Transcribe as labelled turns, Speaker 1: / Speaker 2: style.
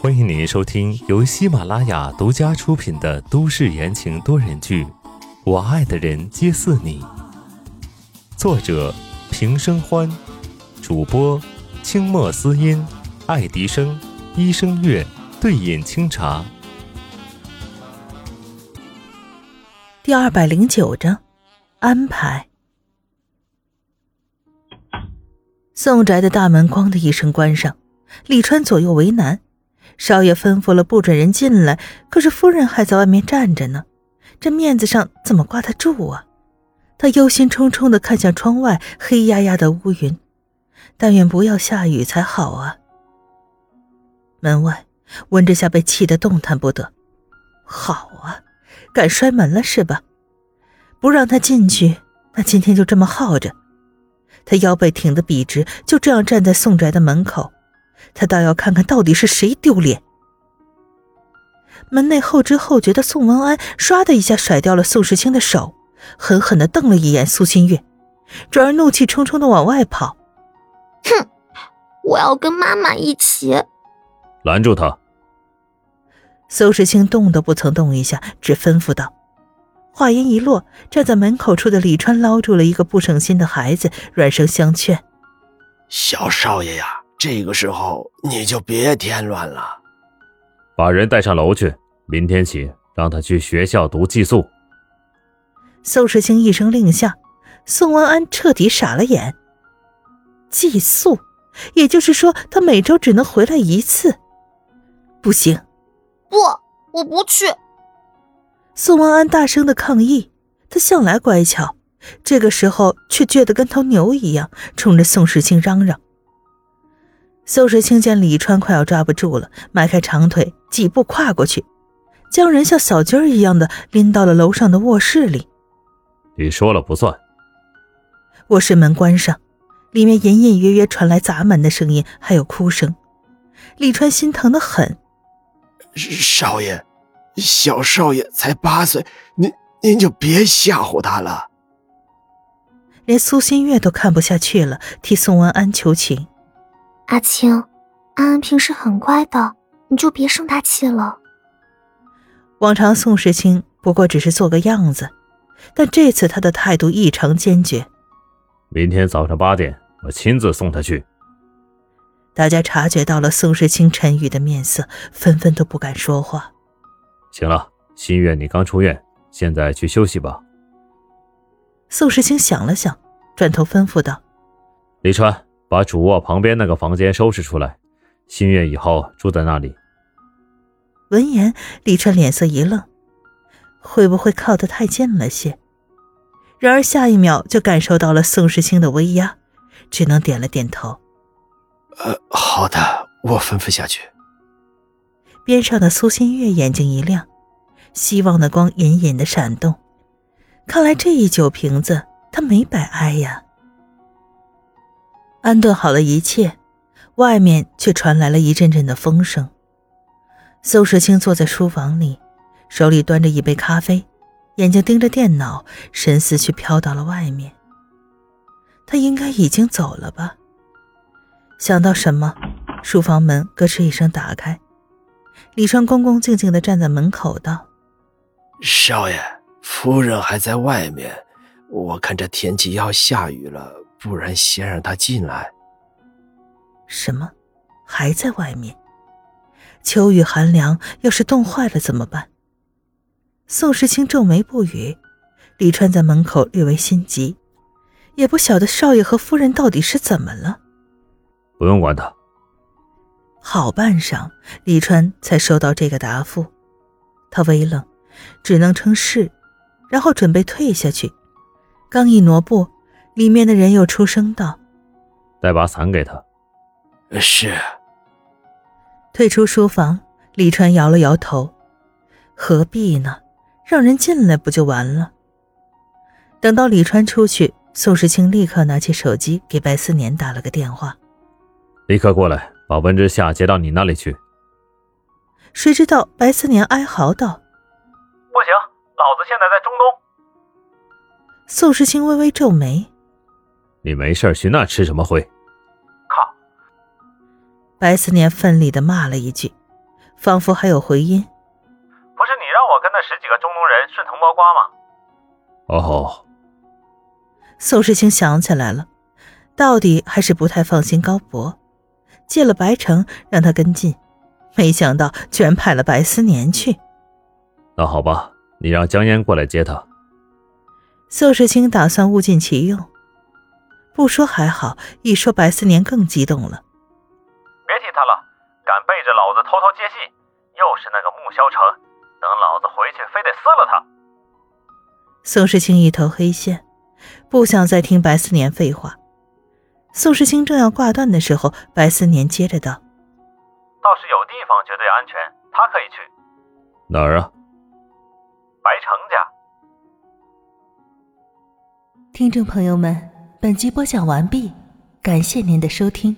Speaker 1: 欢迎您收听由喜马拉雅独家出品的都市言情多人剧《我爱的人皆似你》，作者平生欢，主播清墨思音、爱迪生、一生月、对饮清茶。
Speaker 2: 第二百零九章，安排。宋宅的大门“咣”的一声关上，李川左右为难。少爷吩咐了不准人进来，可是夫人还在外面站着呢，这面子上怎么挂得住啊？他忧心忡忡地看向窗外黑压压的乌云，但愿不要下雨才好啊。门外，温之夏被气得动弹不得。好啊，敢摔门了是吧？不让他进去，那今天就这么耗着。他腰背挺得笔直，就这样站在宋宅的门口。他倒要看看到底是谁丢脸。门内后知后觉的宋文安唰的一下甩掉了宋时清的手，狠狠的瞪了一眼苏新月，转而怒气冲冲的往外跑。
Speaker 3: 哼，我要跟妈妈一起。
Speaker 1: 拦住他！
Speaker 2: 苏时清动都不曾动一下，只吩咐道。话音一落，站在门口处的李川捞住了一个不省心的孩子，软声相劝：“
Speaker 4: 小少爷呀。”这个时候你就别添乱了，
Speaker 1: 把人带上楼去。明天起让他去学校读寄宿。
Speaker 2: 宋时清一声令下，宋文安彻底傻了眼。寄宿，也就是说他每周只能回来一次。不行，
Speaker 3: 不，我不去。
Speaker 2: 宋文安大声的抗议。他向来乖巧，这个时候却倔得跟头牛一样，冲着宋时清嚷嚷。宋时清见李川快要抓不住了，迈开长腿，几步跨过去，将人像小鸡儿一样的拎到了楼上的卧室里。
Speaker 1: 你说了不算。
Speaker 2: 卧室门关上，里面隐隐约约传来砸门的声音，还有哭声。李川心疼的很。
Speaker 4: 少爷，小少爷才八岁，您您就别吓唬他了。
Speaker 2: 连苏新月都看不下去了，替宋文安求情。
Speaker 3: 阿青，安安平时很乖的，你就别生他气了。
Speaker 2: 往常宋时清不过只是做个样子，但这次他的态度异常坚决。
Speaker 1: 明天早上八点，我亲自送他去。
Speaker 2: 大家察觉到了宋时清沉郁的面色，纷纷都不敢说话。
Speaker 1: 行了，心月，你刚出院，现在去休息吧。
Speaker 2: 宋时清想了想，转头吩咐道：“
Speaker 1: 李川。”把主卧旁边那个房间收拾出来，新月以后住在那里。
Speaker 2: 闻言，李川脸色一愣，会不会靠得太近了些？然而下一秒就感受到了宋时清的威压，只能点了点头。
Speaker 4: 呃，好的，我吩咐下去。
Speaker 2: 边上的苏新月眼睛一亮，希望的光隐隐的闪动。看来这一酒瓶子，他没白挨呀。安顿好了一切，外面却传来了一阵阵的风声。宋时清坐在书房里，手里端着一杯咖啡，眼睛盯着电脑，神思却飘到了外面。他应该已经走了吧？想到什么，书房门咯吱一声打开，李川恭恭敬敬地站在门口道：“
Speaker 4: 少爷，夫人还在外面，我看这天气要下雨了。”不然先让他进来。
Speaker 2: 什么？还在外面？秋雨寒凉，要是冻坏了怎么办？宋时清皱眉不语。李川在门口略微心急，也不晓得少爷和夫人到底是怎么了。
Speaker 1: 不用管他。
Speaker 2: 好半晌，李川才收到这个答复。他微愣，只能称是，然后准备退下去。刚一挪步。里面的人又出声道：“
Speaker 1: 带把伞给他。”
Speaker 4: 是。
Speaker 2: 退出书房，李川摇了摇头：“何必呢？让人进来不就完了？”等到李川出去，宋时清立刻拿起手机给白思年打了个电话：“
Speaker 1: 立刻过来，把温之夏接到你那里去。”
Speaker 2: 谁知道白思年哀嚎道：“
Speaker 5: 不行，老子现在在中东。”
Speaker 2: 宋时清微微皱眉。
Speaker 1: 你没事去那吃什么灰？
Speaker 5: 靠！
Speaker 2: 白思年奋力的骂了一句，仿佛还有回音。
Speaker 5: 不是你让我跟那十几个中东人顺藤摸瓜吗？
Speaker 1: 哦，
Speaker 2: 宋世清想起来了，到底还是不太放心高博，借了白城让他跟进，没想到居然派了白思年去。
Speaker 1: 那好吧，你让江烟过来接他。
Speaker 2: 宋世清打算物尽其用，不说还好，一说白思年更激动了。
Speaker 5: 别提他了，敢背着老子偷偷接戏，又是那个穆萧成，等老子回去非得撕了他。
Speaker 2: 宋世清一头黑线，不想再听白思年废话。宋世清正要挂断的时候，白思年接着道：“
Speaker 5: 倒是有地方绝对安全，他可以去。
Speaker 1: 哪儿啊？
Speaker 5: 白城家。”
Speaker 2: 听众朋友们，本集播讲完毕，感谢您的收听。